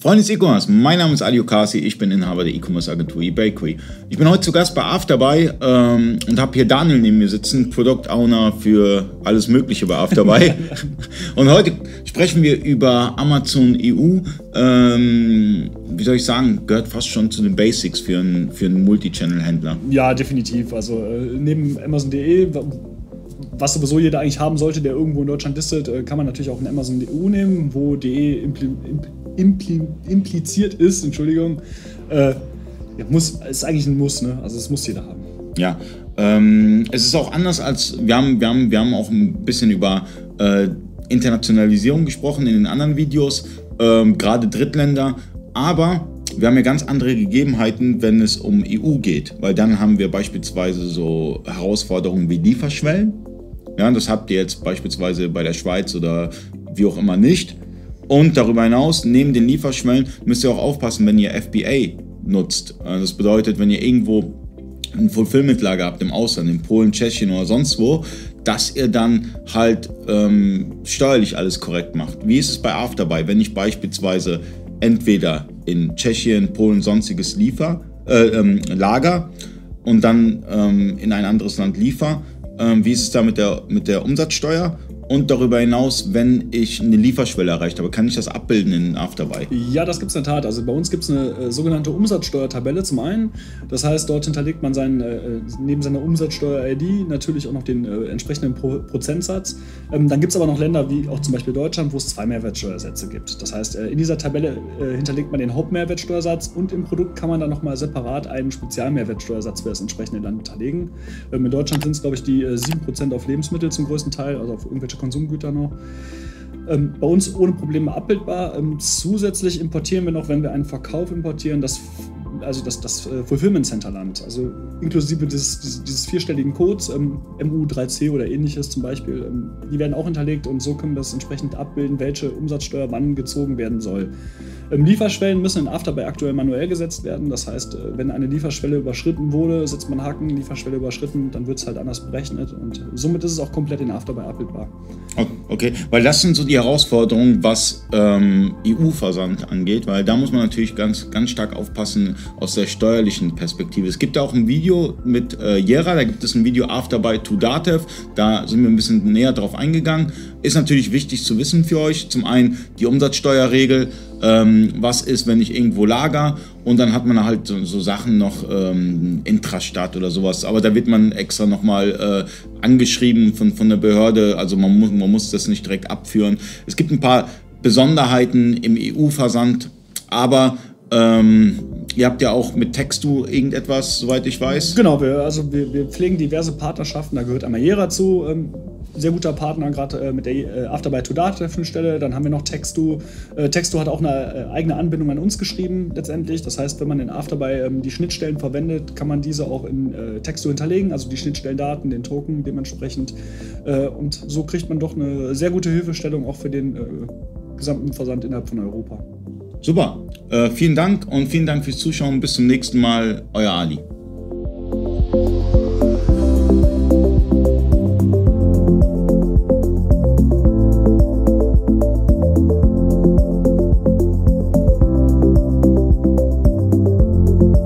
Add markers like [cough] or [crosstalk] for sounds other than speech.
Freunde des E-Commerce, mein Name ist Ali Okasi, ich bin Inhaber der E-Commerce-Agentur eBakery. Ich bin heute zu Gast bei Afterbuy ähm, und habe hier Daniel neben mir sitzen, Product Owner für alles Mögliche bei Afterbuy. [laughs] und heute sprechen wir über Amazon EU. Ähm, wie soll ich sagen, gehört fast schon zu den Basics für einen, für einen Multi-Channel-Händler. Ja, definitiv. Also äh, neben Amazon.de was sowieso jeder eigentlich haben sollte, der irgendwo in Deutschland listet, äh, kann man natürlich auch einen Amazon EU nehmen, wo DE impl impl impl impliziert ist, Entschuldigung, äh, muss, ist eigentlich ein Muss, ne? Also es muss jeder haben. Ja, ähm, es ist auch anders als, wir haben, wir haben, wir haben auch ein bisschen über äh, Internationalisierung gesprochen in den anderen Videos, ähm, gerade Drittländer, aber wir haben ja ganz andere Gegebenheiten, wenn es um EU geht, weil dann haben wir beispielsweise so Herausforderungen wie Lieferschwellen. Ja, das habt ihr jetzt beispielsweise bei der Schweiz oder wie auch immer nicht. Und darüber hinaus, neben den Lieferschwellen, müsst ihr auch aufpassen, wenn ihr FBA nutzt. Äh, das bedeutet, wenn ihr irgendwo ein Fulfillment-Lager habt im Ausland, in Polen, Tschechien oder sonst wo, dass ihr dann halt ähm, steuerlich alles korrekt macht. Wie ist es bei Afterbuy, wenn ich beispielsweise entweder in Tschechien, Polen, sonstiges liefer, äh, ähm, Lager und dann ähm, in ein anderes Land liefer, ähm, wie ist es da mit der, mit der Umsatzsteuer und darüber hinaus, wenn ich eine Lieferschwelle erreicht habe, kann ich das abbilden in Afterbuy? Ja, das gibt es in der Tat. Also bei uns gibt es eine äh, sogenannte Umsatzsteuertabelle zum einen. Das heißt, dort hinterlegt man seinen, äh, neben seiner Umsatzsteuer-ID natürlich auch noch den äh, entsprechenden Pro Prozentsatz. Ähm, dann gibt es aber noch Länder wie auch zum Beispiel Deutschland, wo es zwei Mehrwertsteuersätze gibt. Das heißt, äh, in dieser Tabelle äh, hinterlegt man den Hauptmehrwertsteuersatz und im Produkt kann man dann nochmal separat einen Spezialmehrwertsteuersatz für das entsprechende Land hinterlegen. Ähm, in Deutschland sind es, glaube ich, die 7% äh, auf Lebensmittel zum größten Teil, also auf irgendwelche Konsumgüter noch. Ähm, bei uns ohne Probleme abbildbar. Ähm, zusätzlich importieren wir noch, wenn wir einen Verkauf importieren, das also das, das äh, Fulfillment Center Land, also inklusive dieses, dieses, dieses vierstelligen Codes, ähm, MU3C oder ähnliches zum Beispiel, ähm, die werden auch hinterlegt und so können wir das entsprechend abbilden, welche Umsatzsteuer wann gezogen werden soll. Ähm, Lieferschwellen müssen in Afterbuy aktuell manuell gesetzt werden, das heißt, äh, wenn eine Lieferschwelle überschritten wurde, setzt man Haken, Lieferschwelle überschritten, dann wird es halt anders berechnet und somit ist es auch komplett in Afterbuy abbildbar. Okay, weil das sind so die Herausforderungen, was ähm, EU-Versand angeht, weil da muss man natürlich ganz, ganz stark aufpassen, aus der steuerlichen Perspektive. Es gibt auch ein Video mit äh, Jera, da gibt es ein Video After by to Datev, da sind wir ein bisschen näher drauf eingegangen. Ist natürlich wichtig zu wissen für euch. Zum einen die Umsatzsteuerregel, ähm, was ist, wenn ich irgendwo lager? Und dann hat man halt so, so Sachen noch ähm, Intrastadt oder sowas, aber da wird man extra nochmal äh, angeschrieben von, von der Behörde, also man muss, man muss das nicht direkt abführen. Es gibt ein paar Besonderheiten im EU-Versand, aber ähm, ihr habt ja auch mit Textu irgendetwas, soweit ich weiß. Genau, wir, also wir, wir pflegen diverse Partnerschaften, da gehört einmal Jera zu, ähm, sehr guter Partner, gerade äh, mit der äh, Afterby to Data Stelle. Dann haben wir noch Textu. Äh, Textu hat auch eine äh, eigene Anbindung an uns geschrieben, letztendlich. Das heißt, wenn man in Afterby ähm, die Schnittstellen verwendet, kann man diese auch in äh, Textu hinterlegen, also die Schnittstellendaten, den Token dementsprechend. Äh, und so kriegt man doch eine sehr gute Hilfestellung auch für den gesamten Versand innerhalb von Europa. Super. Vielen Dank und vielen Dank fürs Zuschauen. Bis zum nächsten Mal. Euer Ali.